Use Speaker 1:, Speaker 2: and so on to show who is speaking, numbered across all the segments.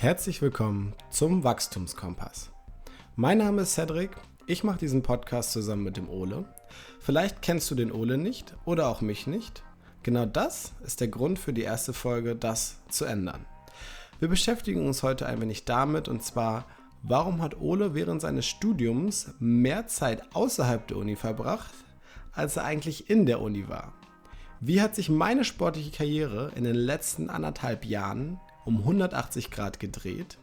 Speaker 1: Herzlich willkommen zum Wachstumskompass. Mein Name ist Cedric, ich mache diesen Podcast zusammen mit dem Ole. Vielleicht kennst du den Ole nicht oder auch mich nicht. Genau das ist der Grund für die erste Folge, das zu ändern. Wir beschäftigen uns heute ein wenig damit und zwar, warum hat Ole während seines Studiums mehr Zeit außerhalb der Uni verbracht, als er eigentlich in der Uni war? Wie hat sich meine sportliche Karriere in den letzten anderthalb Jahren um 180 Grad gedreht.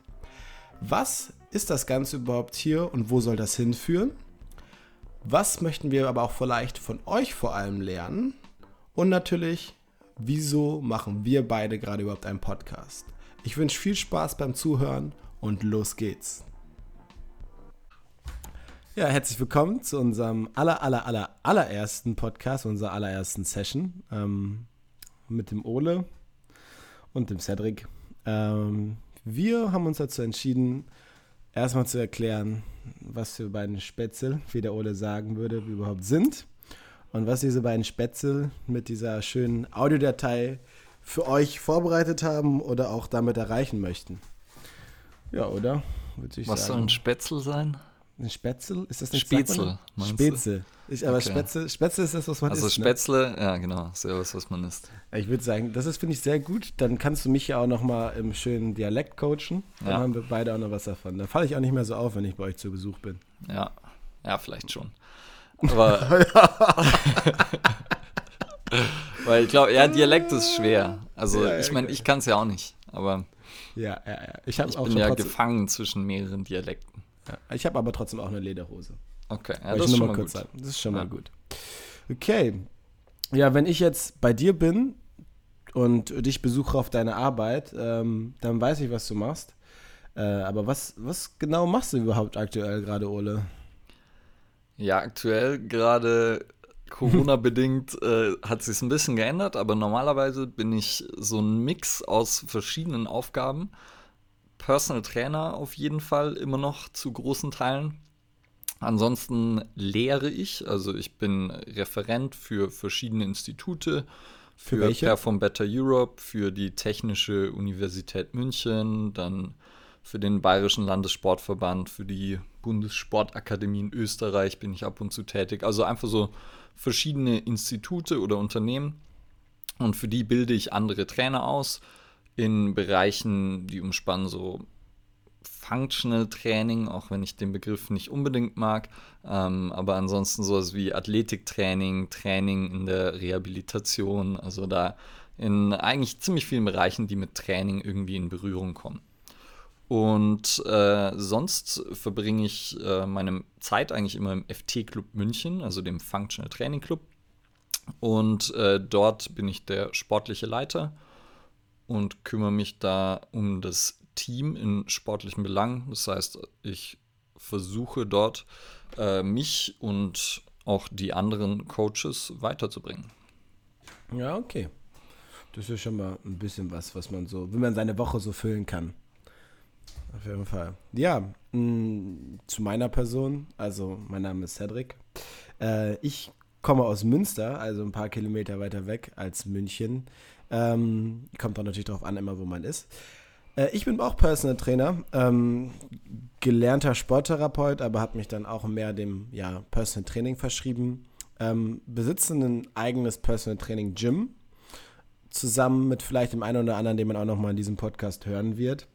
Speaker 1: Was ist das Ganze überhaupt hier und wo soll das hinführen? Was möchten wir aber auch vielleicht von euch vor allem lernen? Und natürlich, wieso machen wir beide gerade überhaupt einen Podcast? Ich wünsche viel Spaß beim Zuhören und los geht's. Ja, herzlich willkommen zu unserem aller, aller, aller, allerersten Podcast, unserer allerersten Session ähm, mit dem Ole und dem Cedric. Ähm, wir haben uns dazu entschieden, erstmal zu erklären, was wir beiden Spätzle, wie der Ole sagen würde, überhaupt sind und was diese beiden Spätzle mit dieser schönen Audiodatei für euch vorbereitet haben oder auch damit erreichen möchten. Ja, oder?
Speaker 2: was soll ein Spätzle sein?
Speaker 1: Ein Spätzle?
Speaker 2: Ist das ein Spätzle?
Speaker 1: Spätzle. Ich, aber okay. Spätzle, Spätzle ist das, was man
Speaker 2: also
Speaker 1: isst.
Speaker 2: Also Spätzle, ne? ja genau, ist ja was, was man isst.
Speaker 1: Ich würde sagen, das ist, finde ich, sehr gut. Dann kannst du mich ja auch nochmal im schönen Dialekt coachen. Dann ja. haben wir beide auch noch was davon. Da falle ich auch nicht mehr so auf, wenn ich bei euch zu Besuch bin.
Speaker 2: Ja, ja, vielleicht schon. Aber. Weil ich glaube, ja, Dialekt ist schwer. Also ja, ich meine, okay. ich kann es ja auch nicht. Aber.
Speaker 1: Ja, ja, ja.
Speaker 2: Ich, ich bin ja gefangen zwischen mehreren Dialekten.
Speaker 1: Ja, ich habe aber trotzdem auch eine Lederhose.
Speaker 2: Okay,
Speaker 1: ja, das, ist schon mal gut. Das ist schon ja. mal gut. Okay. Ja, wenn ich jetzt bei dir bin und dich besuche auf deine Arbeit, ähm, dann weiß ich, was du machst. Äh, aber was, was genau machst du überhaupt aktuell gerade, Ole?
Speaker 2: Ja, aktuell gerade Corona-bedingt äh, hat sich ein bisschen geändert, aber normalerweise bin ich so ein Mix aus verschiedenen Aufgaben. Personal Trainer auf jeden Fall immer noch zu großen Teilen. Ansonsten lehre ich, also ich bin Referent für verschiedene Institute, für, für welche? Perform Better Europe, für die Technische Universität München, dann für den Bayerischen Landessportverband, für die Bundessportakademie in Österreich bin ich ab und zu tätig. Also einfach so verschiedene Institute oder Unternehmen und für die bilde ich andere Trainer aus in Bereichen, die umspannen so Functional Training, auch wenn ich den Begriff nicht unbedingt mag, ähm, aber ansonsten sowas wie Athletiktraining, Training in der Rehabilitation, also da in eigentlich ziemlich vielen Bereichen, die mit Training irgendwie in Berührung kommen. Und äh, sonst verbringe ich äh, meine Zeit eigentlich immer im FT-Club München, also dem Functional Training Club. Und äh, dort bin ich der sportliche Leiter und kümmere mich da um das Team in sportlichen Belangen. Das heißt, ich versuche dort äh, mich und auch die anderen Coaches weiterzubringen.
Speaker 1: Ja, okay. Das ist schon mal ein bisschen was, was man so, wenn man seine Woche so füllen kann. Auf jeden Fall. Ja, mh, mm, zu meiner Person, also mein Name ist Cedric. Äh, ich komme aus Münster, also ein paar Kilometer weiter weg als München. Ähm, kommt auch natürlich darauf an, immer wo man ist. Äh, ich bin auch Personal Trainer, ähm, gelernter Sporttherapeut, aber habe mich dann auch mehr dem ja, Personal Training verschrieben. Ähm, besitze ein eigenes Personal Training Gym, zusammen mit vielleicht dem einen oder anderen, den man auch noch mal in diesem Podcast hören wird.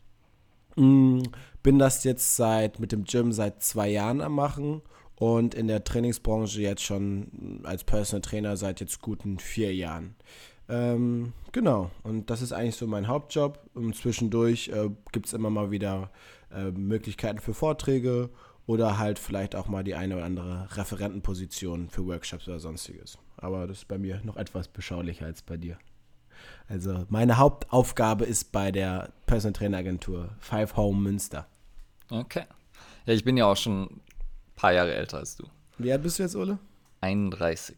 Speaker 1: Mm, bin das jetzt seit mit dem Gym seit zwei Jahren am machen und in der Trainingsbranche jetzt schon als Personal Trainer seit jetzt guten vier Jahren. Ähm, genau, und das ist eigentlich so mein Hauptjob. Und zwischendurch äh, gibt es immer mal wieder äh, Möglichkeiten für Vorträge oder halt vielleicht auch mal die eine oder andere Referentenposition für Workshops oder sonstiges. Aber das ist bei mir noch etwas beschaulicher als bei dir. Also meine Hauptaufgabe ist bei der Personal Trainer Agentur Five Home Münster.
Speaker 2: Okay. Ja, ich bin ja auch schon ein paar Jahre älter als du.
Speaker 1: Wie alt bist du jetzt, Ole?
Speaker 2: 31.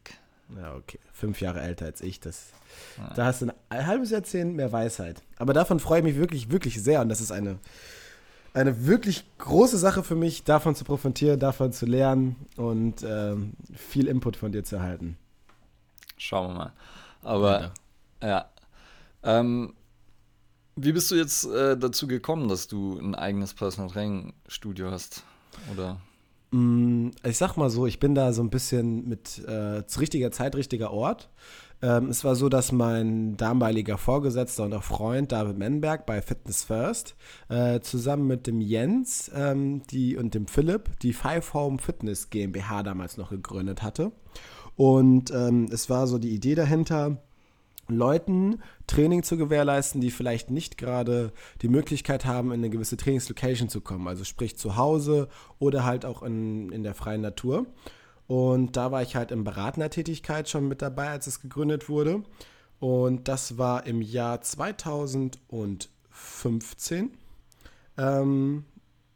Speaker 1: Ja, okay. Fünf Jahre älter als ich. Das, ja. Da hast du ein halbes Jahrzehnt mehr Weisheit. Aber davon freue ich mich wirklich, wirklich sehr. Und das ist eine, eine wirklich große Sache für mich, davon zu profitieren, davon zu lernen und ähm, viel Input von dir zu erhalten.
Speaker 2: Schauen wir mal. Aber ja. ja. Ähm, Wie bist du jetzt äh, dazu gekommen, dass du ein eigenes Personal Training Studio hast? Oder?
Speaker 1: Mm, ich sag mal so, ich bin da so ein bisschen mit äh, richtiger Zeit, richtiger Ort. Ähm, es war so, dass mein damaliger Vorgesetzter und auch Freund David Menberg bei Fitness First äh, zusammen mit dem Jens ähm, die, und dem Philipp die Five Home Fitness GmbH damals noch gegründet hatte. Und ähm, es war so die Idee dahinter, Leuten Training zu gewährleisten, die vielleicht nicht gerade die Möglichkeit haben, in eine gewisse Trainingslocation zu kommen. Also sprich zu Hause oder halt auch in, in der freien Natur. Und da war ich halt in beratender Tätigkeit schon mit dabei, als es gegründet wurde. Und das war im Jahr 2015. Ähm,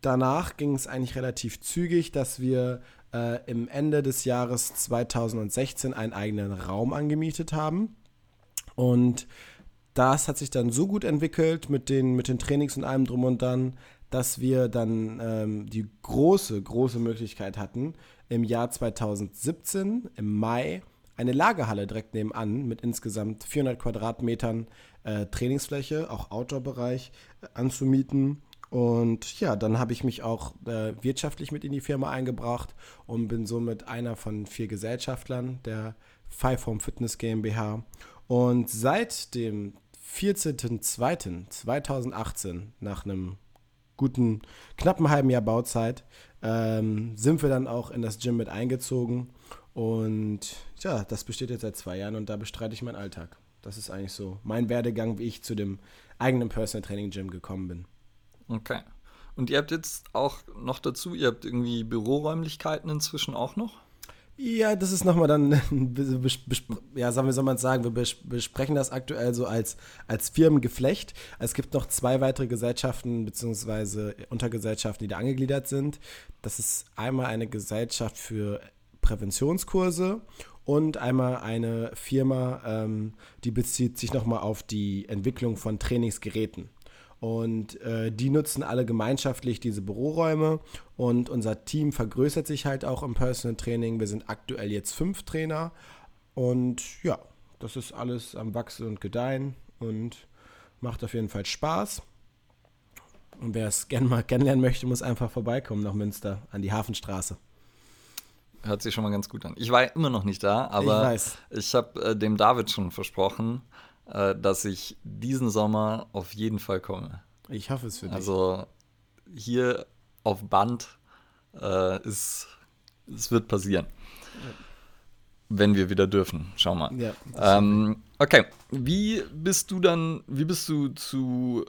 Speaker 1: danach ging es eigentlich relativ zügig, dass wir äh, im Ende des Jahres 2016 einen eigenen Raum angemietet haben und das hat sich dann so gut entwickelt mit den, mit den Trainings und allem drum und dann, dass wir dann ähm, die große, große Möglichkeit hatten, im Jahr 2017, im Mai, eine Lagerhalle direkt nebenan mit insgesamt 400 Quadratmetern äh, Trainingsfläche, auch Outdoor-Bereich, äh, anzumieten. Und ja, dann habe ich mich auch äh, wirtschaftlich mit in die Firma eingebracht und bin somit einer von vier Gesellschaftlern der Five Home Fitness GmbH. Und seit dem 14.02.2018, nach einem guten, knappen halben Jahr Bauzeit, ähm, sind wir dann auch in das Gym mit eingezogen. Und ja, das besteht jetzt seit zwei Jahren und da bestreite ich meinen Alltag. Das ist eigentlich so mein Werdegang, wie ich zu dem eigenen Personal Training Gym gekommen bin.
Speaker 2: Okay. Und ihr habt jetzt auch noch dazu, ihr habt irgendwie Büroräumlichkeiten inzwischen auch noch?
Speaker 1: Ja, das ist nochmal dann, ja, sagen wir, soll man sagen, wir besprechen das aktuell so als, als Firmengeflecht. Es gibt noch zwei weitere Gesellschaften bzw. Untergesellschaften, die da angegliedert sind. Das ist einmal eine Gesellschaft für Präventionskurse und einmal eine Firma, ähm, die bezieht sich nochmal auf die Entwicklung von Trainingsgeräten. Und äh, die nutzen alle gemeinschaftlich diese Büroräume. Und unser Team vergrößert sich halt auch im Personal Training. Wir sind aktuell jetzt fünf Trainer. Und ja, das ist alles am Wachsen und Gedeihen und macht auf jeden Fall Spaß. Und wer es gerne mal kennenlernen möchte, muss einfach vorbeikommen nach Münster an die Hafenstraße.
Speaker 2: Hört sich schon mal ganz gut an. Ich war immer noch nicht da, aber ich, ich habe äh, dem David schon versprochen, dass ich diesen Sommer auf jeden Fall komme.
Speaker 1: Ich hoffe es für dich.
Speaker 2: Also hier auf Band äh, ist, es wird passieren. Ja. Wenn wir wieder dürfen. Schau mal. Ja, ähm, okay. Wie bist du dann, wie bist du zu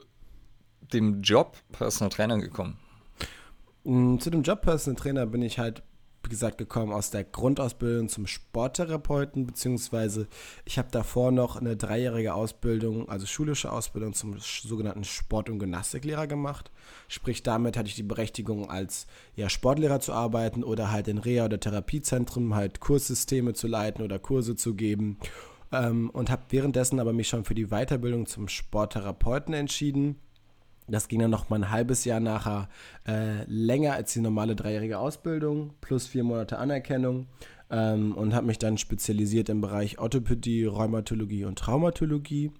Speaker 2: dem Job Personal Trainer gekommen?
Speaker 1: Mm, zu dem Job Personal Trainer bin ich halt wie gesagt, gekommen aus der Grundausbildung zum Sporttherapeuten, beziehungsweise ich habe davor noch eine dreijährige Ausbildung, also schulische Ausbildung zum sogenannten Sport- und Gymnastiklehrer gemacht. Sprich, damit hatte ich die Berechtigung, als ja, Sportlehrer zu arbeiten oder halt in Reha- oder Therapiezentren halt Kurssysteme zu leiten oder Kurse zu geben. Ähm, und habe währenddessen aber mich schon für die Weiterbildung zum Sporttherapeuten entschieden das ging dann noch mal ein halbes Jahr nachher äh, länger als die normale dreijährige Ausbildung, plus vier Monate Anerkennung ähm, und habe mich dann spezialisiert im Bereich Orthopädie, Rheumatologie und Traumatologie.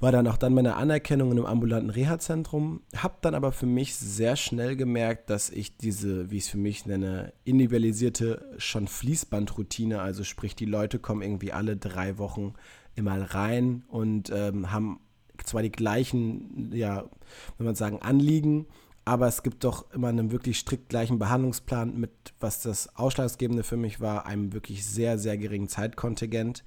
Speaker 1: War dann auch dann meine Anerkennung in einem ambulanten Reha-Zentrum, habe dann aber für mich sehr schnell gemerkt, dass ich diese, wie ich es für mich nenne, individualisierte schon Fließbandroutine, also sprich die Leute kommen irgendwie alle drei Wochen immer rein und ähm, haben zwar die gleichen, ja, wenn man sagen, Anliegen, aber es gibt doch immer einen wirklich strikt gleichen Behandlungsplan mit, was das Ausschlaggebende für mich war, einem wirklich sehr, sehr geringen Zeitkontingent,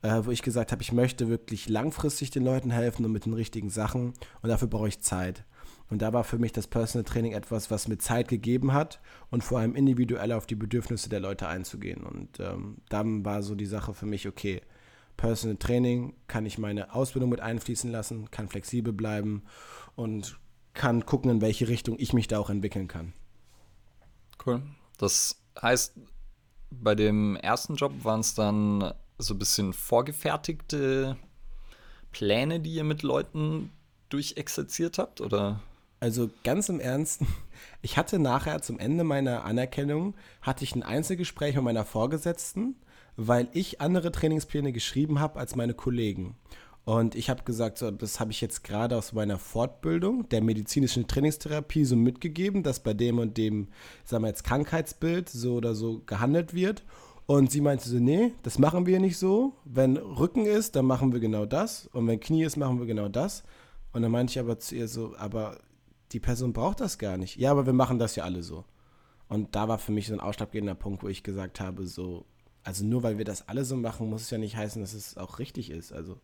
Speaker 1: äh, wo ich gesagt habe, ich möchte wirklich langfristig den Leuten helfen und mit den richtigen Sachen und dafür brauche ich Zeit. Und da war für mich das Personal Training etwas, was mir Zeit gegeben hat und vor allem individuell auf die Bedürfnisse der Leute einzugehen. Und ähm, dann war so die Sache für mich, okay, Personal Training kann ich meine Ausbildung mit einfließen lassen, kann flexibel bleiben und kann gucken, in welche Richtung ich mich da auch entwickeln kann.
Speaker 2: Cool. Das heißt, bei dem ersten Job waren es dann so ein bisschen vorgefertigte Pläne, die ihr mit Leuten durchexerziert habt, oder?
Speaker 1: Also ganz im Ernst, ich hatte nachher zum Ende meiner Anerkennung, hatte ich ein Einzelgespräch mit meiner Vorgesetzten weil ich andere Trainingspläne geschrieben habe als meine Kollegen. Und ich habe gesagt, so, das habe ich jetzt gerade aus meiner Fortbildung der medizinischen Trainingstherapie so mitgegeben, dass bei dem und dem, sagen wir jetzt, Krankheitsbild so oder so gehandelt wird. Und sie meinte so, nee, das machen wir nicht so. Wenn Rücken ist, dann machen wir genau das. Und wenn Knie ist, machen wir genau das. Und dann meinte ich aber zu ihr so, aber die Person braucht das gar nicht. Ja, aber wir machen das ja alle so. Und da war für mich so ein ausschlaggebender Punkt, wo ich gesagt habe, so, also nur weil wir das alle so machen, muss es ja nicht heißen, dass es auch richtig ist. Also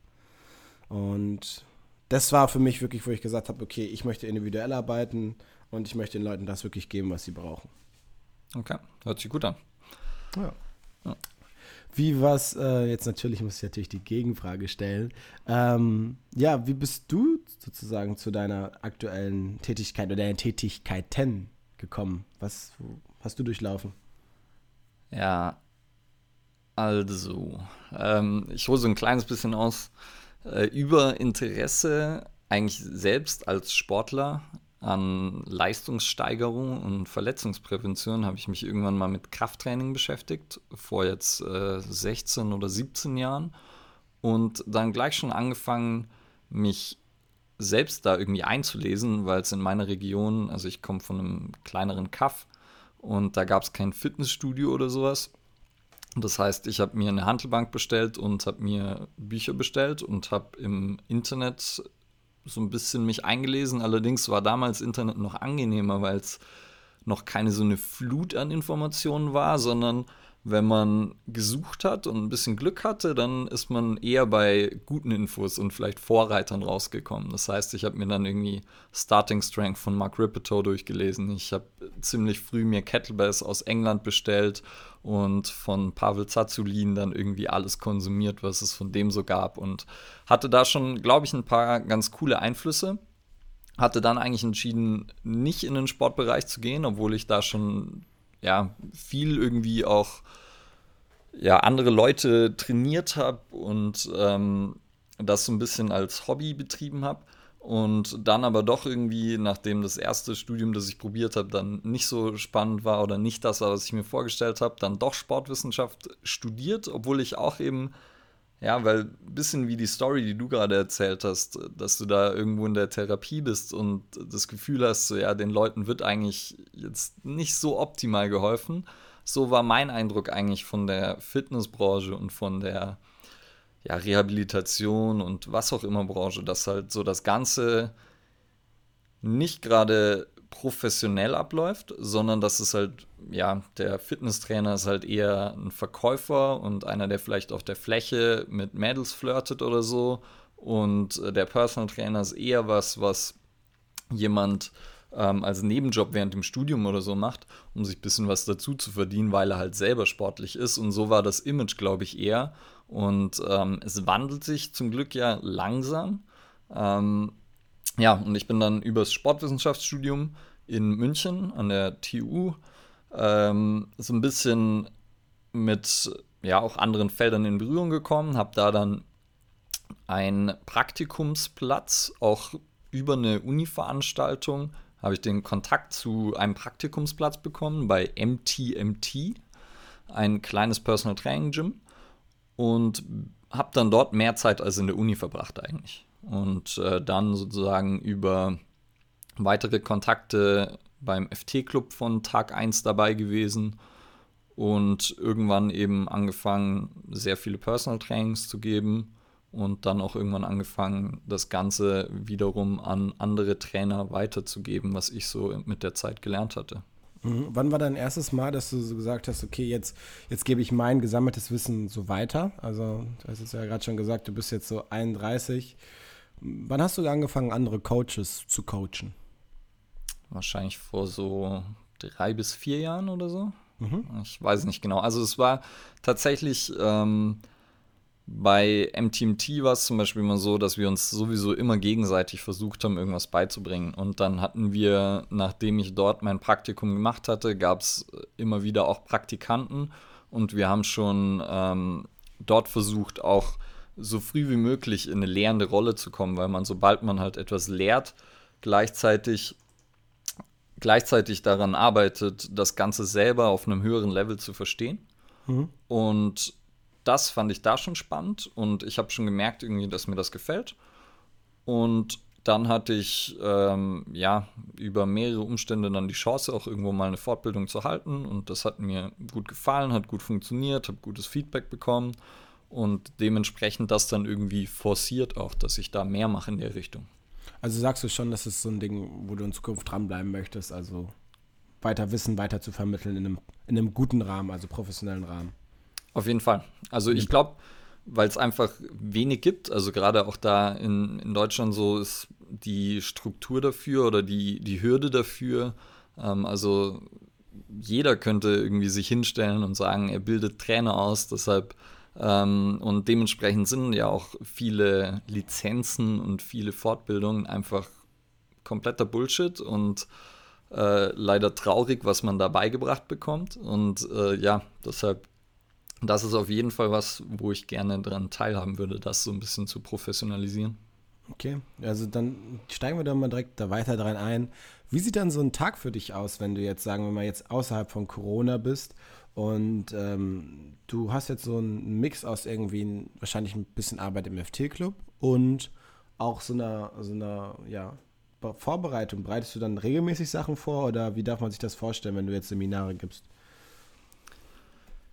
Speaker 1: und das war für mich wirklich, wo ich gesagt habe, okay, ich möchte individuell arbeiten und ich möchte den Leuten das wirklich geben, was sie brauchen.
Speaker 2: Okay, hört sich gut an.
Speaker 1: Ja. ja. Wie was, äh, jetzt natürlich muss ich natürlich die Gegenfrage stellen. Ähm, ja, wie bist du sozusagen zu deiner aktuellen Tätigkeit oder deinen Tätigkeiten gekommen? Was hast du durchlaufen?
Speaker 2: Ja, also, ähm, ich hole so ein kleines bisschen aus äh, über Interesse eigentlich selbst als Sportler an Leistungssteigerung und Verletzungsprävention habe ich mich irgendwann mal mit Krafttraining beschäftigt, vor jetzt äh, 16 oder 17 Jahren. Und dann gleich schon angefangen, mich selbst da irgendwie einzulesen, weil es in meiner Region, also ich komme von einem kleineren Kaff und da gab es kein Fitnessstudio oder sowas. Das heißt, ich habe mir eine Handelbank bestellt und habe mir Bücher bestellt und habe im Internet so ein bisschen mich eingelesen. Allerdings war damals Internet noch angenehmer, weil es noch keine so eine Flut an Informationen war, sondern wenn man gesucht hat und ein bisschen Glück hatte, dann ist man eher bei guten Infos und vielleicht Vorreitern rausgekommen. Das heißt, ich habe mir dann irgendwie Starting Strength von Mark Rippeto durchgelesen. Ich habe ziemlich früh mir Kettlebells aus England bestellt und von Pavel Zazulin dann irgendwie alles konsumiert, was es von dem so gab und hatte da schon, glaube ich, ein paar ganz coole Einflüsse hatte dann eigentlich entschieden, nicht in den Sportbereich zu gehen, obwohl ich da schon ja, viel irgendwie auch ja, andere Leute trainiert habe und ähm, das so ein bisschen als Hobby betrieben habe. Und dann aber doch irgendwie, nachdem das erste Studium, das ich probiert habe, dann nicht so spannend war oder nicht das war, was ich mir vorgestellt habe, dann doch Sportwissenschaft studiert, obwohl ich auch eben, ja, weil ein bisschen wie die Story, die du gerade erzählt hast, dass du da irgendwo in der Therapie bist und das Gefühl hast, so ja, den Leuten wird eigentlich jetzt nicht so optimal geholfen. So war mein Eindruck eigentlich von der Fitnessbranche und von der ja, Rehabilitation und was auch immer Branche, dass halt so das Ganze nicht gerade professionell abläuft, sondern dass es halt, ja, der Fitnesstrainer ist halt eher ein Verkäufer und einer, der vielleicht auf der Fläche mit Mädels flirtet oder so. Und der Personal Trainer ist eher was, was jemand ähm, als Nebenjob während dem Studium oder so macht, um sich ein bisschen was dazu zu verdienen, weil er halt selber sportlich ist. Und so war das Image, glaube ich, eher. Und ähm, es wandelt sich zum Glück ja langsam. Ähm, ja, und ich bin dann übers Sportwissenschaftsstudium in München an der TU ähm, so ein bisschen mit ja auch anderen Feldern in Berührung gekommen, habe da dann einen Praktikumsplatz auch über eine Uni-Veranstaltung habe ich den Kontakt zu einem Praktikumsplatz bekommen bei MTMT, ein kleines Personal Training Gym und habe dann dort mehr Zeit als in der Uni verbracht eigentlich. Und äh, dann sozusagen über weitere Kontakte beim FT-Club von Tag 1 dabei gewesen und irgendwann eben angefangen, sehr viele Personal Trainings zu geben und dann auch irgendwann angefangen, das Ganze wiederum an andere Trainer weiterzugeben, was ich so mit der Zeit gelernt hatte.
Speaker 1: Mhm. Wann war dein erstes Mal, dass du so gesagt hast, okay, jetzt, jetzt gebe ich mein gesammeltes Wissen so weiter? Also, du hast es ja gerade schon gesagt, du bist jetzt so 31. Wann hast du angefangen, andere Coaches zu coachen?
Speaker 2: Wahrscheinlich vor so drei bis vier Jahren oder so. Mhm. Ich weiß nicht genau. Also es war tatsächlich ähm, bei MTMT war es zum Beispiel immer so, dass wir uns sowieso immer gegenseitig versucht haben, irgendwas beizubringen. Und dann hatten wir, nachdem ich dort mein Praktikum gemacht hatte, gab es immer wieder auch Praktikanten. Und wir haben schon ähm, dort versucht, auch so früh wie möglich in eine lehrende Rolle zu kommen, weil man, sobald man halt etwas lehrt, gleichzeitig, gleichzeitig daran arbeitet, das Ganze selber auf einem höheren Level zu verstehen. Mhm. Und das fand ich da schon spannend und ich habe schon gemerkt, irgendwie, dass mir das gefällt. Und dann hatte ich ähm, ja über mehrere Umstände dann die Chance, auch irgendwo mal eine Fortbildung zu halten. Und das hat mir gut gefallen, hat gut funktioniert, habe gutes Feedback bekommen und dementsprechend das dann irgendwie forciert auch, dass ich da mehr mache in der Richtung.
Speaker 1: Also sagst du schon, dass es so ein Ding, wo du in Zukunft dranbleiben möchtest, also weiter Wissen weiter zu vermitteln in einem, in einem guten Rahmen, also professionellen Rahmen.
Speaker 2: Auf jeden Fall. Also ich glaube, weil es einfach wenig gibt, also gerade auch da in, in Deutschland so ist die Struktur dafür oder die, die Hürde dafür. Ähm, also jeder könnte irgendwie sich hinstellen und sagen, er bildet Trainer aus, deshalb ähm, und dementsprechend sind ja auch viele Lizenzen und viele Fortbildungen einfach kompletter Bullshit und äh, leider traurig, was man da beigebracht bekommt. Und äh, ja, deshalb, das ist auf jeden Fall was, wo ich gerne daran teilhaben würde, das so ein bisschen zu professionalisieren.
Speaker 1: Okay, also dann steigen wir da mal direkt da weiter dran ein. Wie sieht dann so ein Tag für dich aus, wenn du jetzt, sagen wir mal, jetzt außerhalb von Corona bist und ähm, du hast jetzt so einen Mix aus irgendwie wahrscheinlich ein bisschen Arbeit im FT-Club und auch so einer, so einer, ja, Vorbereitung. Bereitest du dann regelmäßig Sachen vor oder wie darf man sich das vorstellen, wenn du jetzt Seminare gibst?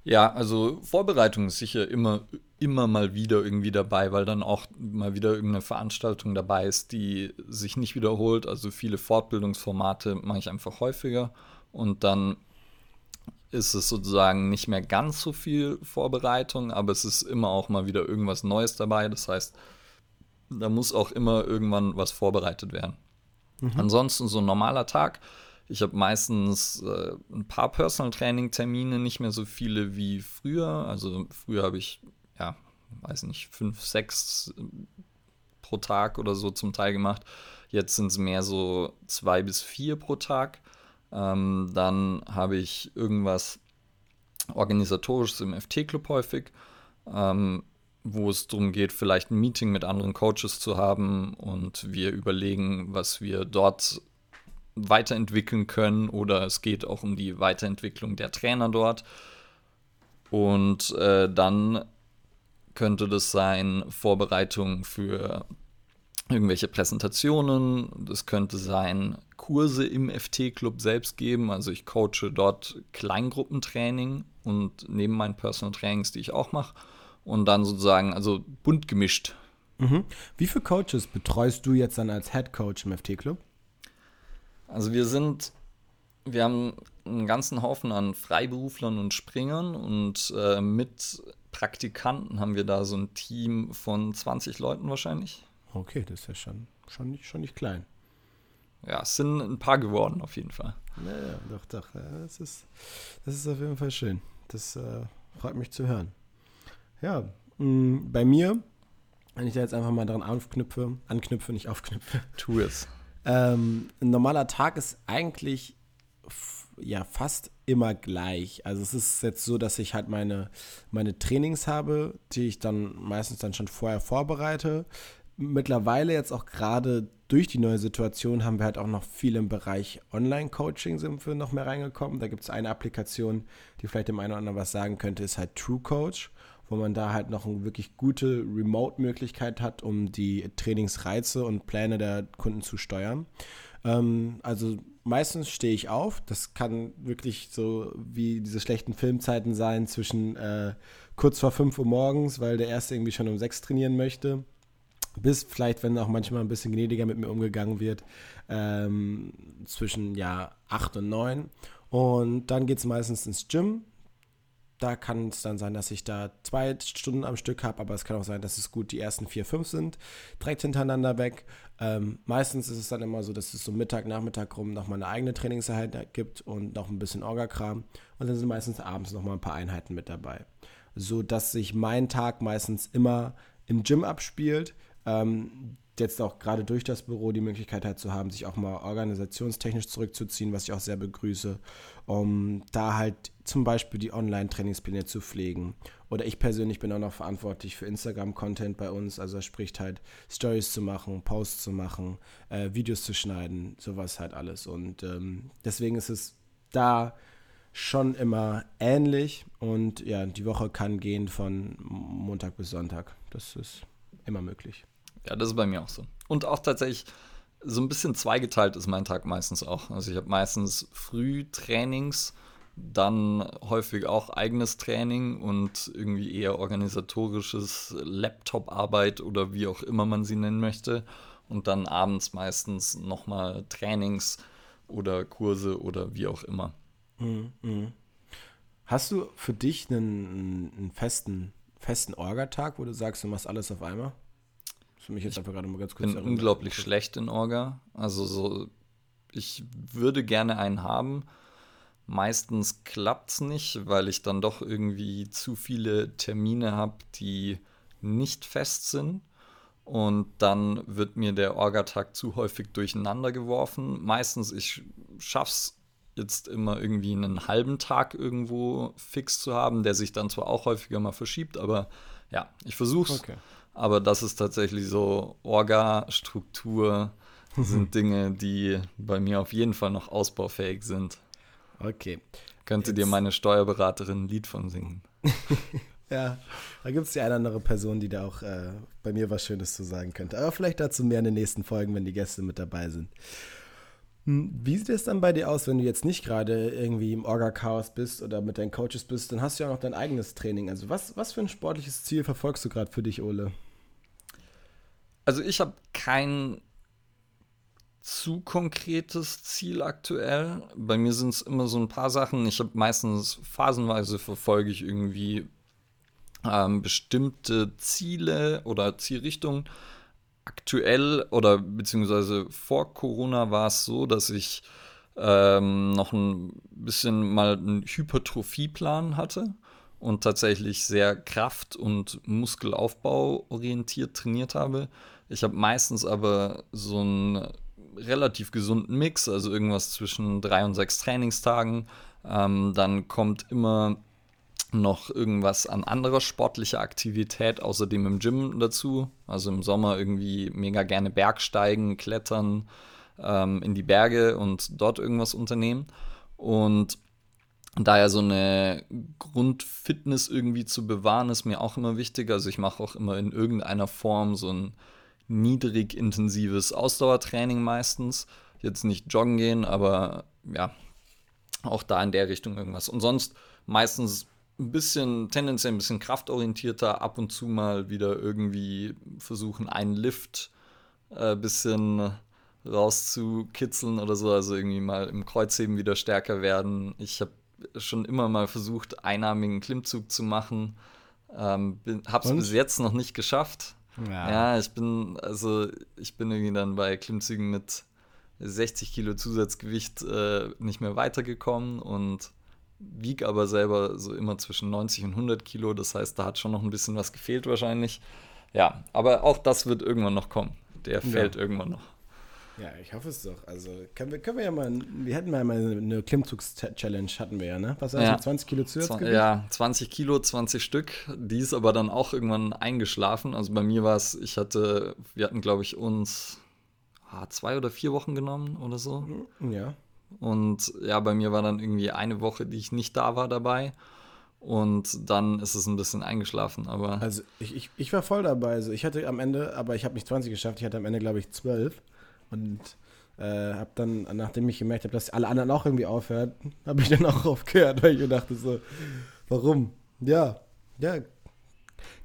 Speaker 2: Ja, also Vorbereitung ist sicher immer, immer mal wieder irgendwie dabei, weil dann auch mal wieder irgendeine Veranstaltung dabei ist, die sich nicht wiederholt. Also viele Fortbildungsformate mache ich einfach häufiger und dann ist es sozusagen nicht mehr ganz so viel Vorbereitung, aber es ist immer auch mal wieder irgendwas Neues dabei. Das heißt, da muss auch immer irgendwann was vorbereitet werden. Mhm. Ansonsten so ein normaler Tag. Ich habe meistens äh, ein paar Personal Training Termine, nicht mehr so viele wie früher. Also früher habe ich, ja, weiß nicht, fünf, sechs äh, pro Tag oder so zum Teil gemacht. Jetzt sind es mehr so zwei bis vier pro Tag. Ähm, dann habe ich irgendwas organisatorisches im FT-Club häufig, ähm, wo es darum geht, vielleicht ein Meeting mit anderen Coaches zu haben und wir überlegen, was wir dort weiterentwickeln können oder es geht auch um die Weiterentwicklung der Trainer dort. Und äh, dann könnte das sein Vorbereitung für irgendwelche Präsentationen. Das könnte sein Kurse im FT-Club selbst geben. Also ich coache dort Kleingruppentraining und neben meinen Personal Trainings, die ich auch mache. Und dann sozusagen, also bunt gemischt.
Speaker 1: Mhm. Wie viele Coaches betreust du jetzt dann als Head Coach im FT-Club?
Speaker 2: Also wir sind, wir haben einen ganzen Haufen an Freiberuflern und Springern und äh, mit Praktikanten haben wir da so ein Team von 20 Leuten wahrscheinlich.
Speaker 1: Okay, das ist ja schon, schon, nicht, schon nicht klein.
Speaker 2: Ja, es sind ein paar geworden auf jeden Fall.
Speaker 1: Ja, ja doch, doch. Ja, das, ist, das ist auf jeden Fall schön. Das äh, freut mich zu hören. Ja, mh, mm, bei mir, wenn ich da jetzt einfach mal daran anknüpfe, anknüpfe, nicht aufknüpfe.
Speaker 2: Tu es.
Speaker 1: Ähm, ein normaler Tag ist eigentlich ja fast immer gleich. Also es ist jetzt so, dass ich halt meine, meine Trainings habe, die ich dann meistens dann schon vorher vorbereite mittlerweile jetzt auch gerade durch die neue Situation haben wir halt auch noch viel im Bereich Online-Coaching sind wir noch mehr reingekommen. Da gibt es eine Applikation, die vielleicht dem einen oder anderen was sagen könnte, ist halt True Coach, wo man da halt noch eine wirklich gute Remote-Möglichkeit hat, um die Trainingsreize und Pläne der Kunden zu steuern. Ähm, also meistens stehe ich auf. Das kann wirklich so wie diese schlechten Filmzeiten sein zwischen äh, kurz vor 5 Uhr morgens, weil der erste irgendwie schon um 6 trainieren möchte bis vielleicht, wenn auch manchmal ein bisschen gnädiger mit mir umgegangen wird, ähm, zwischen ja 8 und 9. Und dann geht es meistens ins Gym. Da kann es dann sein, dass ich da zwei Stunden am Stück habe, aber es kann auch sein, dass es gut die ersten vier, fünf sind, direkt hintereinander weg. Ähm, meistens ist es dann immer so, dass es so Mittag, Nachmittag rum nochmal eine eigene Trainingseinheit gibt und noch ein bisschen Orgakram. Und dann sind meistens abends nochmal ein paar Einheiten mit dabei. So dass sich mein Tag meistens immer im Gym abspielt ähm, jetzt auch gerade durch das Büro die Möglichkeit halt zu haben, sich auch mal organisationstechnisch zurückzuziehen, was ich auch sehr begrüße, um da halt zum Beispiel die Online-Trainingspläne zu pflegen. Oder ich persönlich bin auch noch verantwortlich für Instagram-Content bei uns, also sprich halt Stories zu machen, Posts zu machen, äh, Videos zu schneiden, sowas halt alles. Und ähm, deswegen ist es da schon immer ähnlich und ja, die Woche kann gehen von Montag bis Sonntag. Das ist immer möglich.
Speaker 2: Ja, das ist bei mir auch so. Und auch tatsächlich so ein bisschen zweigeteilt ist mein Tag meistens auch. Also ich habe meistens Frühtrainings, dann häufig auch eigenes Training und irgendwie eher organisatorisches Laptop-Arbeit oder wie auch immer man sie nennen möchte. Und dann abends meistens nochmal Trainings oder Kurse oder wie auch immer. Mhm,
Speaker 1: mhm. Hast du für dich einen, einen festen, festen Orga-Tag, wo du sagst, du machst alles auf einmal?
Speaker 2: Für mich jetzt einfach gerade mal ganz kurz. Ich bin unglaublich schlecht in Orga. Also so, ich würde gerne einen haben. Meistens klappt es nicht, weil ich dann doch irgendwie zu viele Termine habe, die nicht fest sind. Und dann wird mir der Orgatag zu häufig durcheinander geworfen. Meistens, ich schaff's jetzt immer irgendwie einen halben Tag irgendwo fix zu haben, der sich dann zwar auch häufiger mal verschiebt, aber ja, ich versuch's. Okay. Aber das ist tatsächlich so Orga, Struktur sind Dinge, die bei mir auf jeden Fall noch ausbaufähig sind.
Speaker 1: Okay.
Speaker 2: Könnte Jetzt. dir meine Steuerberaterin ein Lied von singen.
Speaker 1: ja, da gibt es die eine andere Person, die da auch äh, bei mir was Schönes zu sagen könnte. Aber vielleicht dazu mehr in den nächsten Folgen, wenn die Gäste mit dabei sind. Hm, wie sieht es dann bei dir aus, wenn du jetzt nicht gerade irgendwie im Orga-Chaos bist oder mit deinen Coaches bist? Dann hast du ja auch noch dein eigenes Training. Also was, was für ein sportliches Ziel verfolgst du gerade für dich, Ole?
Speaker 2: Also ich habe kein zu konkretes Ziel aktuell. Bei mir sind es immer so ein paar Sachen. Ich habe meistens phasenweise verfolge ich irgendwie ähm, bestimmte Ziele oder Zielrichtungen aktuell oder beziehungsweise vor Corona war es so, dass ich ähm, noch ein bisschen mal einen Hypertrophieplan hatte und tatsächlich sehr Kraft- und Muskelaufbau orientiert trainiert habe. Ich habe meistens aber so einen relativ gesunden Mix, also irgendwas zwischen drei und sechs Trainingstagen. Ähm, dann kommt immer noch irgendwas an anderer sportlicher Aktivität außerdem im Gym dazu. Also im Sommer irgendwie mega gerne Bergsteigen, Klettern ähm, in die Berge und dort irgendwas unternehmen. Und daher so eine Grundfitness irgendwie zu bewahren, ist mir auch immer wichtig. Also ich mache auch immer in irgendeiner Form so ein niedrig intensives Ausdauertraining meistens. Jetzt nicht joggen gehen, aber ja, auch da in der Richtung irgendwas. Und sonst meistens ein bisschen, tendenziell ein bisschen kraftorientierter, ab und zu mal wieder irgendwie versuchen, einen Lift ein äh, bisschen rauszukitzeln oder so, also irgendwie mal im Kreuzheben wieder stärker werden. Ich habe schon immer mal versucht, einarmigen Klimmzug zu machen. Ähm, habe es bis jetzt noch nicht geschafft. Ja. ja. ich bin, also ich bin irgendwie dann bei Klimmzügen mit 60 Kilo Zusatzgewicht äh, nicht mehr weitergekommen und wiege aber selber so immer zwischen 90 und 100 Kilo. Das heißt, da hat schon noch ein bisschen was gefehlt wahrscheinlich. Ja, aber auch das wird irgendwann noch kommen. Der fällt ja. irgendwann noch.
Speaker 1: Ja, ich hoffe es doch. Also können wir, können wir ja mal, wir hätten mal eine Klimmzugs-Challenge, hatten wir ja, ne?
Speaker 2: Was heißt ja. 20 Kilo Zusatzgewicht? Ja, 20 Kilo, 20 Stück. Die ist aber dann auch irgendwann eingeschlafen. Also bei mir war es, ich hatte, wir hatten glaube ich uns ah, zwei oder vier Wochen genommen oder so.
Speaker 1: Ja.
Speaker 2: Und ja, bei mir war dann irgendwie eine Woche, die ich nicht da war dabei. Und dann ist es ein bisschen eingeschlafen, aber.
Speaker 1: Also ich, ich, ich war voll dabei. Also ich hatte am Ende, aber ich habe nicht 20 geschafft, ich hatte am Ende, glaube ich, 12. Und äh, habe dann, nachdem ich gemerkt habe, dass alle anderen auch irgendwie aufhören, habe ich dann auch aufgehört, weil ich mir dachte so, warum? Ja, ja.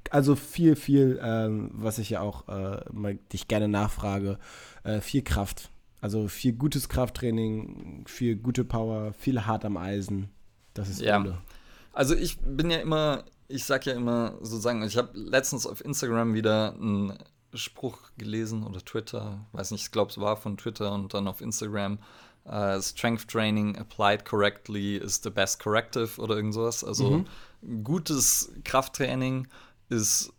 Speaker 1: Also viel, viel, ähm, was ich ja auch äh, mal dich gerne nachfrage, äh, viel Kraft also viel gutes Krafttraining, viel gute Power, viel hart am Eisen. Das ist
Speaker 2: ja. Coole. Also ich bin ja immer, ich sag ja immer sozusagen, ich habe letztens auf Instagram wieder einen Spruch gelesen oder Twitter, weiß nicht, ich glaube es war von Twitter und dann auf Instagram. Uh, Strength Training applied correctly is the best corrective oder irgend sowas. Also mhm. gutes Krafttraining ist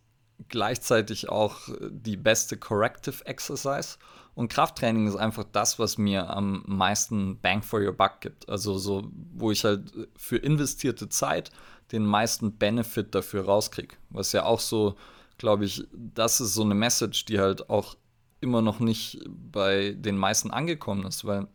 Speaker 2: gleichzeitig auch die beste Corrective Exercise. Und Krafttraining ist einfach das, was mir am meisten Bang for your Buck gibt. Also so, wo ich halt für investierte Zeit den meisten Benefit dafür rauskriege. Was ja auch so, glaube ich, das ist so eine Message, die halt auch immer noch nicht bei den meisten angekommen ist, weil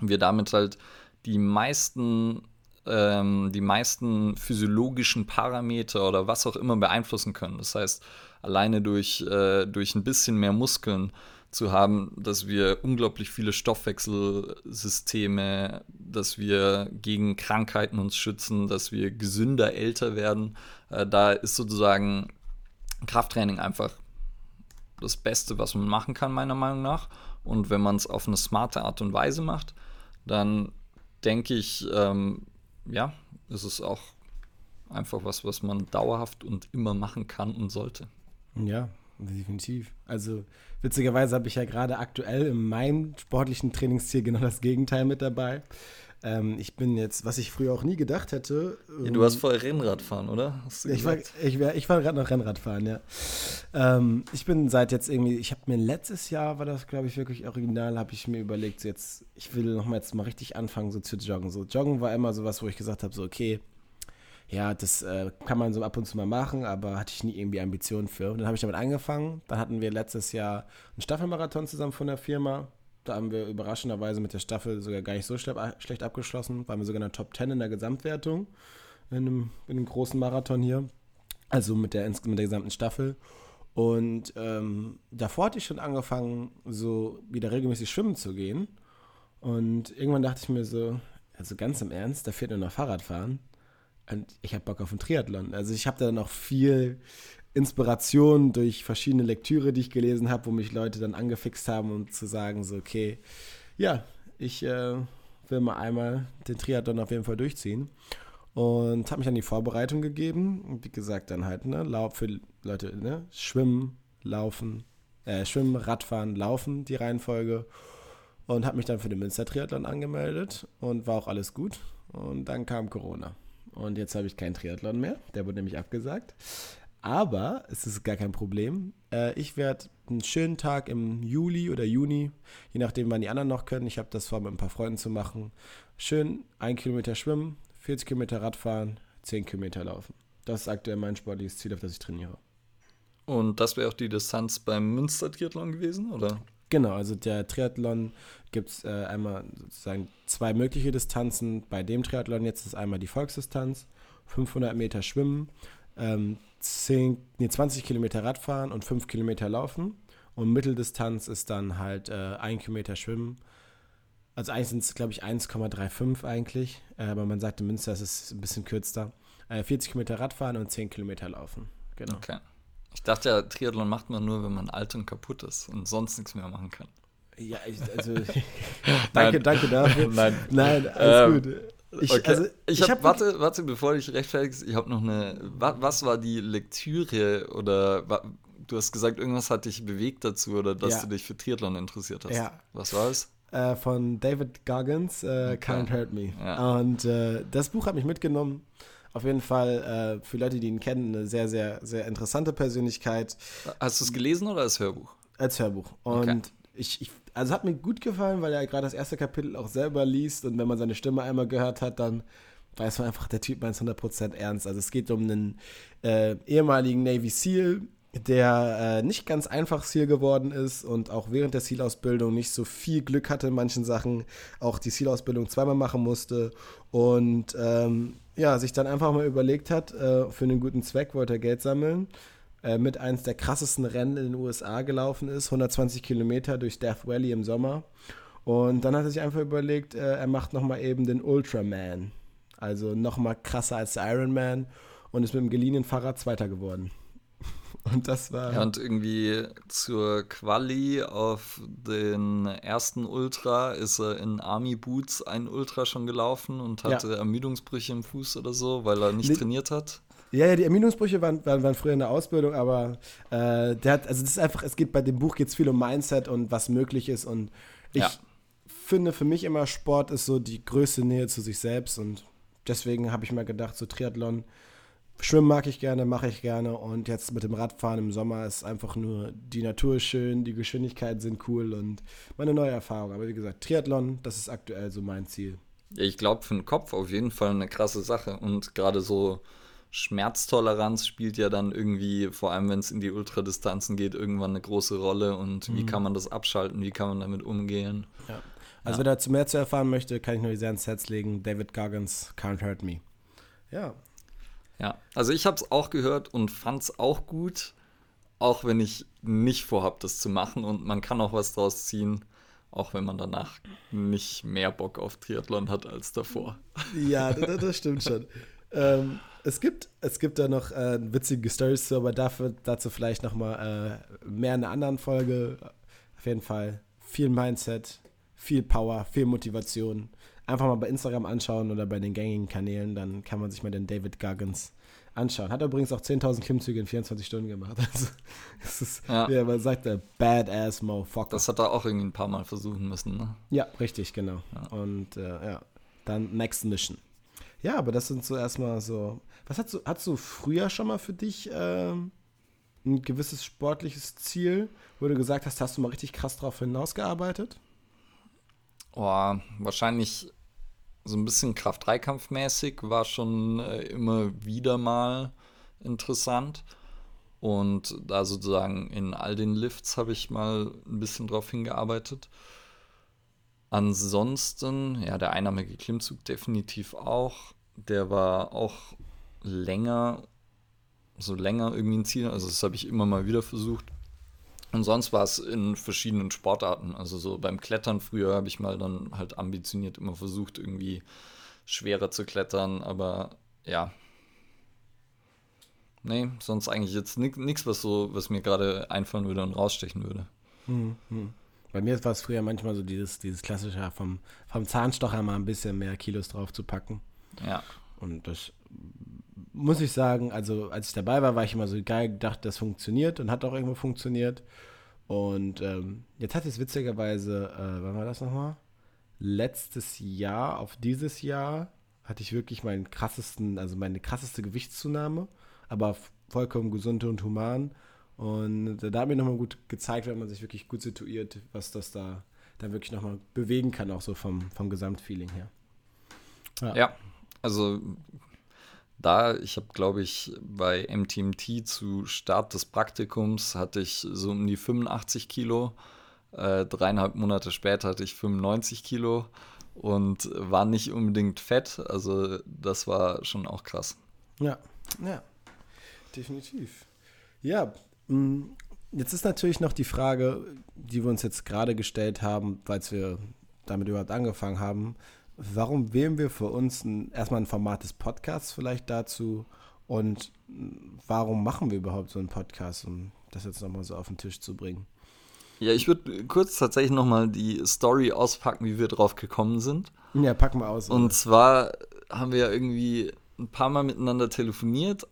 Speaker 2: wir damit halt die meisten ähm, die meisten physiologischen Parameter oder was auch immer beeinflussen können. Das heißt, alleine durch, äh, durch ein bisschen mehr Muskeln zu haben, dass wir unglaublich viele Stoffwechselsysteme, dass wir gegen Krankheiten uns schützen, dass wir gesünder älter werden. Äh, da ist sozusagen Krafttraining einfach das Beste, was man machen kann, meiner Meinung nach. Und wenn man es auf eine smarte Art und Weise macht, dann denke ich, ähm, ja, ist es auch einfach was, was man dauerhaft und immer machen kann und sollte.
Speaker 1: Ja, definitiv. Also witzigerweise habe ich ja gerade aktuell in meinem sportlichen Trainingsziel genau das Gegenteil mit dabei. Ähm, ich bin jetzt, was ich früher auch nie gedacht hätte.
Speaker 2: Ja, du hast ähm, vorher Rennradfahren, oder?
Speaker 1: ich, war, ich, war, ich war gerade noch Rennradfahren, ja. Ähm, ich bin seit jetzt irgendwie, ich habe mir letztes Jahr, war das glaube ich wirklich original, habe ich mir überlegt, so jetzt, ich will noch mal jetzt mal richtig anfangen, so zu joggen. So Joggen war immer so was, wo ich gesagt habe, so okay, ja, das äh, kann man so ab und zu mal machen, aber hatte ich nie irgendwie Ambitionen für. Und dann habe ich damit angefangen. Dann hatten wir letztes Jahr einen Staffelmarathon zusammen von der Firma. Da haben wir überraschenderweise mit der Staffel sogar gar nicht so schlecht abgeschlossen. Waren wir sogar in der Top 10 in der Gesamtwertung. In einem, in einem großen Marathon hier. Also mit der, mit der gesamten Staffel. Und ähm, davor hatte ich schon angefangen, so wieder regelmäßig schwimmen zu gehen. Und irgendwann dachte ich mir so, also ganz im Ernst, da fehlt nur noch Fahrradfahren. Und ich habe Bock auf einen Triathlon. Also ich habe da noch viel Inspiration durch verschiedene Lektüre, die ich gelesen habe, wo mich Leute dann angefixt haben, um zu sagen, so, okay, ja, ich äh, will mal einmal den Triathlon auf jeden Fall durchziehen. Und habe mich an die Vorbereitung gegeben. Wie gesagt, dann halt, ne, Lauf für Leute, ne, Schwimmen, Laufen, äh, Schwimmen, Radfahren, Laufen, die Reihenfolge. Und habe mich dann für den Münster-Triathlon angemeldet und war auch alles gut. Und dann kam Corona. Und jetzt habe ich keinen Triathlon mehr. Der wurde nämlich abgesagt. Aber es ist gar kein Problem. Äh, ich werde einen schönen Tag im Juli oder Juni, je nachdem, wann die anderen noch können. Ich habe das vor, mit ein paar Freunden zu machen. Schön ein Kilometer schwimmen, 40 Kilometer Radfahren, 10 Kilometer laufen. Das ist aktuell mein sportliches Ziel, auf das ich trainiere.
Speaker 2: Und das wäre auch die Distanz beim Münster-Triathlon gewesen, oder?
Speaker 1: Genau, also der Triathlon gibt es äh, einmal sozusagen zwei mögliche Distanzen. Bei dem Triathlon jetzt ist einmal die Volksdistanz, 500 Meter Schwimmen, ähm, 10, nee, 20 Kilometer Radfahren und 5 Kilometer Laufen. Und Mitteldistanz ist dann halt äh, 1 Kilometer Schwimmen. Also eigentlich sind es, glaube ich, 1,35 eigentlich. Äh, aber man sagt in Münster, es ist ein bisschen kürzer. Äh, 40 Kilometer Radfahren und 10 Kilometer Laufen. Genau.
Speaker 2: Okay. Ich dachte ja, Triathlon macht man nur, wenn man alt und kaputt ist und sonst nichts mehr machen kann.
Speaker 1: Ja, ich, also danke, danke dafür. Nein, Nein alles ähm,
Speaker 2: gut. Ich, okay. also, ich, ich habe, warte, warte, bevor ich rechtfertigst, ich habe noch eine, was war die Lektüre oder du hast gesagt, irgendwas hat dich bewegt dazu oder dass ja. du dich für Triathlon interessiert hast. Ja. Was war es?
Speaker 1: Äh, von David Goggins, äh, okay. Can't Hurt Me. Ja. Und äh, das Buch hat mich mitgenommen. Auf jeden Fall äh, für Leute, die ihn kennen, eine sehr, sehr, sehr interessante Persönlichkeit.
Speaker 2: Hast du es gelesen oder als Hörbuch?
Speaker 1: Als Hörbuch. Und okay. ich, ich, also hat mir gut gefallen, weil er gerade das erste Kapitel auch selber liest und wenn man seine Stimme einmal gehört hat, dann weiß man einfach, der Typ meint es 100% ernst. Also es geht um einen äh, ehemaligen Navy SEAL, der äh, nicht ganz einfach SEAL geworden ist und auch während der SEAL-Ausbildung nicht so viel Glück hatte in manchen Sachen, auch die SEAL-Ausbildung zweimal machen musste und ähm, ja, sich dann einfach mal überlegt hat, äh, für einen guten Zweck wollte er Geld sammeln, äh, mit eins der krassesten Rennen in den USA gelaufen ist, 120 Kilometer durch Death Valley im Sommer. Und dann hat er sich einfach überlegt, äh, er macht nochmal eben den Ultraman. Also nochmal krasser als der Ironman und ist mit dem geliehenen Fahrrad Zweiter geworden. Und das war.
Speaker 2: Ja, und irgendwie zur Quali auf den ersten Ultra ist er in Army Boots ein Ultra schon gelaufen und hatte ja. Ermüdungsbrüche im Fuß oder so, weil er nicht nee. trainiert hat.
Speaker 1: Ja, ja, die Ermüdungsbrüche waren, waren, waren früher in der Ausbildung, aber äh, der hat, also das ist einfach, es geht bei dem Buch geht es viel um Mindset und was möglich ist und ich ja. finde für mich immer Sport ist so die größte Nähe zu sich selbst und deswegen habe ich mal gedacht, so Triathlon Schwimmen mag ich gerne, mache ich gerne und jetzt mit dem Radfahren im Sommer ist einfach nur, die Natur schön, die Geschwindigkeiten sind cool und meine neue Erfahrung. Aber wie gesagt, Triathlon, das ist aktuell so mein Ziel.
Speaker 2: Ja, ich glaube für den Kopf auf jeden Fall eine krasse Sache und gerade so Schmerztoleranz spielt ja dann irgendwie, vor allem wenn es in die Ultradistanzen geht, irgendwann eine große Rolle und mhm. wie kann man das abschalten, wie kann man damit umgehen.
Speaker 1: Ja. Also
Speaker 2: Ja.
Speaker 1: wer dazu mehr zu erfahren möchte, kann ich nur sehr ans Herz legen. David Goggins, Can't Hurt Me. Ja.
Speaker 2: Ja, also ich habe es auch gehört und fand es auch gut, auch wenn ich nicht vorhab, das zu machen und man kann auch was draus ziehen, auch wenn man danach nicht mehr Bock auf Triathlon hat als davor.
Speaker 1: Ja, das, das stimmt schon. ähm, es, gibt, es gibt da noch äh, witzige Stories zu, aber dafür, dazu vielleicht noch mal äh, mehr in einer anderen Folge. Auf jeden Fall viel Mindset, viel Power, viel Motivation. Einfach mal bei Instagram anschauen oder bei den gängigen Kanälen, dann kann man sich mal den David Goggins anschauen. Hat übrigens auch 10.000 Klimmzüge in 24 Stunden gemacht. Also, es ist,
Speaker 2: Ja.
Speaker 1: wie man sagt, der Badass Motherfucker.
Speaker 2: Das hat er auch irgendwie ein paar Mal versuchen müssen. Ne?
Speaker 1: Ja, richtig, genau. Und äh, ja, dann Next Mission. Ja, aber das sind so erstmal so. Was hast du, hast du früher schon mal für dich ähm, ein gewisses sportliches Ziel, wo du gesagt hast, hast du mal richtig krass drauf hinausgearbeitet?
Speaker 2: Oh, wahrscheinlich so ein bisschen Kraft-Dreikampf-mäßig war schon äh, immer wieder mal interessant. Und da sozusagen in all den Lifts habe ich mal ein bisschen drauf hingearbeitet. Ansonsten, ja, der einarmige Klimmzug definitiv auch. Der war auch länger, so länger irgendwie ein Ziel. Also das habe ich immer mal wieder versucht. Und sonst war es in verschiedenen Sportarten. Also so beim Klettern früher habe ich mal dann halt ambitioniert immer versucht, irgendwie schwerer zu klettern. Aber ja. Nee, sonst eigentlich jetzt nichts, was so, was mir gerade einfallen würde und rausstechen würde.
Speaker 1: Hm, hm. Bei mir war es früher manchmal so dieses, dieses klassische vom, vom Zahnstocher mal ein bisschen mehr Kilos drauf zu packen.
Speaker 2: Ja.
Speaker 1: Und das muss ich sagen, also als ich dabei war, war ich immer so geil gedacht, das funktioniert und hat auch irgendwo funktioniert. Und ähm, jetzt hat es witzigerweise, äh, wann war das nochmal? Letztes Jahr auf dieses Jahr hatte ich wirklich meinen krassesten, also meine krasseste Gewichtszunahme, aber vollkommen gesund und human. Und da hat mir nochmal gut gezeigt, wenn man sich wirklich gut situiert, was das da dann wirklich nochmal bewegen kann, auch so vom, vom Gesamtfeeling her.
Speaker 2: Ja. ja, also da, ich habe, glaube ich, bei MTMT zu Start des Praktikums hatte ich so um die 85 Kilo. Äh, dreieinhalb Monate später hatte ich 95 Kilo und war nicht unbedingt fett. Also das war schon auch krass.
Speaker 1: Ja, ja, definitiv. Ja, mh, jetzt ist natürlich noch die Frage, die wir uns jetzt gerade gestellt haben, weil wir damit überhaupt angefangen haben. Warum wählen wir für uns ein, erstmal ein Format des Podcasts vielleicht dazu und warum machen wir überhaupt so einen Podcast, um das jetzt nochmal so auf den Tisch zu bringen?
Speaker 2: Ja, ich würde kurz tatsächlich nochmal die Story auspacken, wie wir drauf gekommen sind.
Speaker 1: Ja, packen wir aus.
Speaker 2: Und zwar haben wir ja irgendwie ein paar Mal miteinander telefoniert,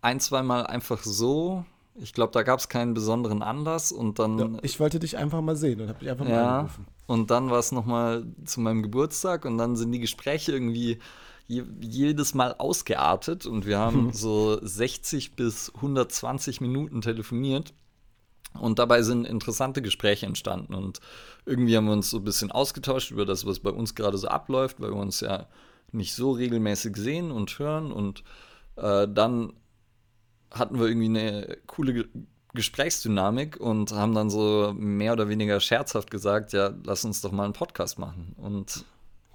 Speaker 2: ein, zweimal einfach so. Ich glaube, da gab es keinen besonderen Anlass und dann.
Speaker 1: Ja, ich wollte dich einfach mal sehen und habe dich einfach mal
Speaker 2: ja,
Speaker 1: angerufen.
Speaker 2: Und dann war es nochmal zu meinem Geburtstag und dann sind die Gespräche irgendwie je, jedes Mal ausgeartet und wir haben so 60 bis 120 Minuten telefoniert. Und dabei sind interessante Gespräche entstanden. Und irgendwie haben wir uns so ein bisschen ausgetauscht über das, was bei uns gerade so abläuft, weil wir uns ja nicht so regelmäßig sehen und hören. Und äh, dann hatten wir irgendwie eine coole Gesprächsdynamik und haben dann so mehr oder weniger scherzhaft gesagt, ja, lass uns doch mal einen Podcast machen. Und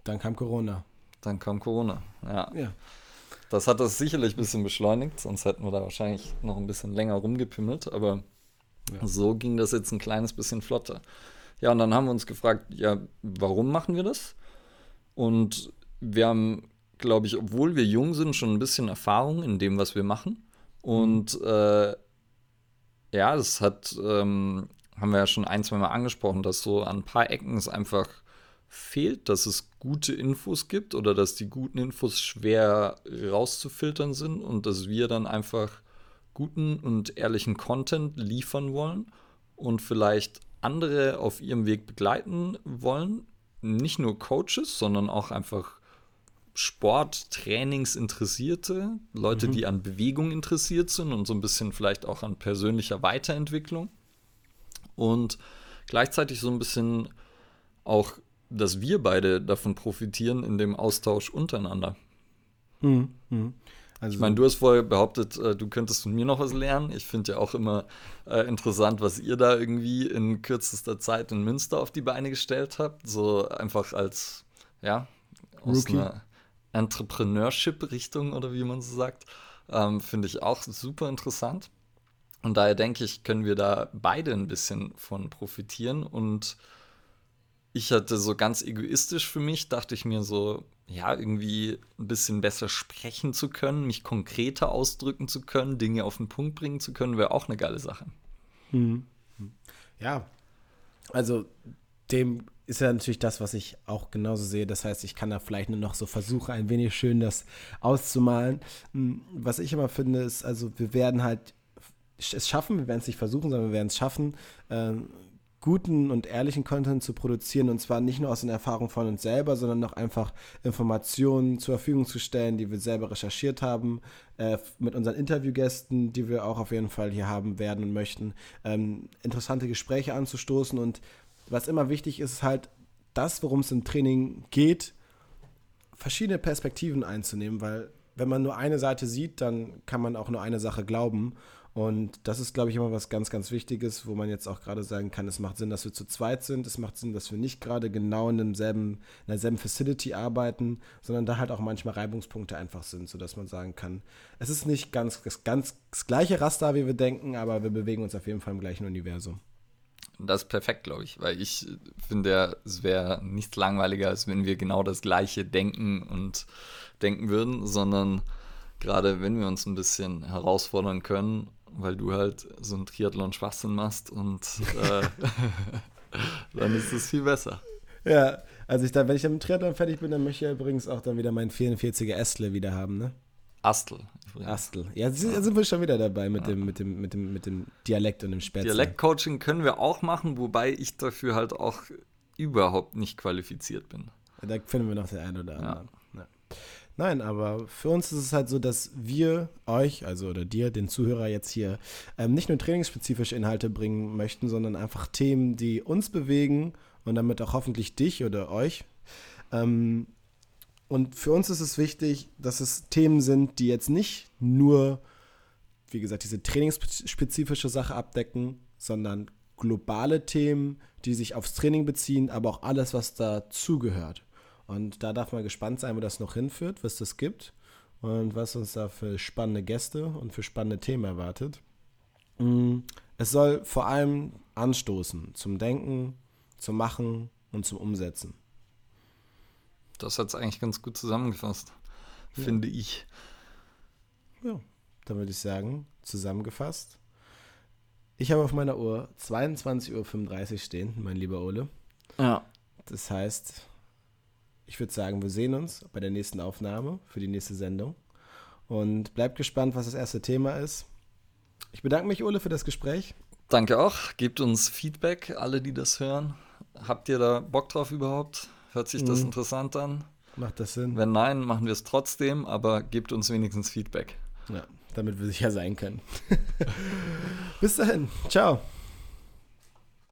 Speaker 1: dann kam Corona.
Speaker 2: Dann kam Corona, ja.
Speaker 1: ja.
Speaker 2: Das hat das sicherlich ein bisschen beschleunigt, sonst hätten wir da wahrscheinlich noch ein bisschen länger rumgepimmelt, aber ja. so ging das jetzt ein kleines bisschen flotter. Ja, und dann haben wir uns gefragt, ja, warum machen wir das? Und wir haben, glaube ich, obwohl wir jung sind, schon ein bisschen Erfahrung in dem, was wir machen. Und äh, ja, das hat, ähm, haben wir ja schon ein, zwei Mal angesprochen, dass so an ein paar Ecken es einfach fehlt, dass es gute Infos gibt oder dass die guten Infos schwer rauszufiltern sind und dass wir dann einfach guten und ehrlichen Content liefern wollen und vielleicht andere auf ihrem Weg begleiten wollen. Nicht nur Coaches, sondern auch einfach Sporttrainingsinteressierte, Leute, mhm. die an Bewegung interessiert sind und so ein bisschen vielleicht auch an persönlicher Weiterentwicklung. Und gleichzeitig so ein bisschen auch, dass wir beide davon profitieren in dem Austausch untereinander.
Speaker 1: Mhm. Mhm.
Speaker 2: Also, ich meine, du hast vorher behauptet, äh, du könntest von mir noch was lernen. Ich finde ja auch immer äh, interessant, was ihr da irgendwie in kürzester Zeit in Münster auf die Beine gestellt habt. So einfach als, ja, aus Rookie. einer Entrepreneurship-Richtung oder wie man so sagt. Ähm, finde ich auch super interessant. Und daher denke ich, können wir da beide ein bisschen von profitieren. Und ich hatte so ganz egoistisch für mich, dachte ich mir so, ja, irgendwie ein bisschen besser sprechen zu können, mich konkreter ausdrücken zu können, Dinge auf den Punkt bringen zu können, wäre auch eine geile Sache.
Speaker 1: Mhm. Ja, also dem ist ja natürlich das, was ich auch genauso sehe. Das heißt, ich kann da vielleicht nur noch so versuchen, ein wenig schön das auszumalen. Hm, was ich immer finde, ist, also wir werden halt es schaffen, wir werden es nicht versuchen, sondern wir werden es schaffen, ähm, guten und ehrlichen Content zu produzieren und zwar nicht nur aus den Erfahrungen von uns selber, sondern auch einfach Informationen zur Verfügung zu stellen, die wir selber recherchiert haben, äh, mit unseren Interviewgästen, die wir auch auf jeden Fall hier haben werden und möchten, ähm, interessante Gespräche anzustoßen und was immer wichtig ist, ist halt das, worum es im Training geht, verschiedene Perspektiven einzunehmen, weil wenn man nur eine Seite sieht, dann kann man auch nur eine Sache glauben und das ist, glaube ich, immer was ganz, ganz Wichtiges, wo man jetzt auch gerade sagen kann, es macht Sinn, dass wir zu zweit sind, es macht Sinn, dass wir nicht gerade genau in demselben, in derselben Facility arbeiten, sondern da halt auch manchmal Reibungspunkte einfach sind, sodass man sagen kann, es ist nicht ganz, ganz das gleiche Raster, wie wir denken, aber wir bewegen uns auf jeden Fall im gleichen Universum.
Speaker 2: Das ist perfekt, glaube ich, weil ich finde, es wäre nichts langweiliger, als wenn wir genau das Gleiche denken und denken würden, sondern gerade wenn wir uns ein bisschen herausfordern können weil du halt so einen Triathlon-Schwachsinn machst und äh, dann ist es viel besser.
Speaker 1: Ja, also ich da, wenn ich dann mit Triathlon fertig bin, dann möchte ich übrigens auch dann wieder meinen 44er Astle wieder haben, ne?
Speaker 2: Astel.
Speaker 1: Astel. Ja, sind, sind wir schon wieder dabei mit, ja. dem, mit, dem, mit, dem, mit dem Dialekt und dem Spätzle.
Speaker 2: Dialektcoaching können wir auch machen, wobei ich dafür halt auch überhaupt nicht qualifiziert bin.
Speaker 1: Da finden wir noch den einen oder anderen. Ja. Ja. Nein, aber für uns ist es halt so, dass wir euch, also oder dir, den Zuhörer jetzt hier, ähm, nicht nur trainingsspezifische Inhalte bringen möchten, sondern einfach Themen, die uns bewegen und damit auch hoffentlich dich oder euch. Ähm, und für uns ist es wichtig, dass es Themen sind, die jetzt nicht nur, wie gesagt, diese trainingsspezifische Sache abdecken, sondern globale Themen, die sich aufs Training beziehen, aber auch alles, was dazugehört. Und da darf man gespannt sein, wo das noch hinführt, was das gibt und was uns da für spannende Gäste und für spannende Themen erwartet. Mm, es soll vor allem anstoßen zum Denken, zum Machen und zum Umsetzen.
Speaker 2: Das hat es eigentlich ganz gut zusammengefasst, ja. finde ich.
Speaker 1: Ja, dann würde ich sagen, zusammengefasst. Ich habe auf meiner Uhr 22.35 Uhr stehen, mein lieber Ole.
Speaker 2: Ja.
Speaker 1: Das heißt, ich würde sagen, wir sehen uns bei der nächsten Aufnahme für die nächste Sendung. Und bleibt gespannt, was das erste Thema ist. Ich bedanke mich, Ole, für das Gespräch.
Speaker 2: Danke auch. Gebt uns Feedback, alle, die das hören. Habt ihr da Bock drauf überhaupt? Hört sich das mhm. interessant an?
Speaker 1: Macht das Sinn?
Speaker 2: Wenn nein, machen wir es trotzdem, aber gebt uns wenigstens Feedback.
Speaker 1: Ja, damit wir sicher sein können. Bis dahin. Ciao.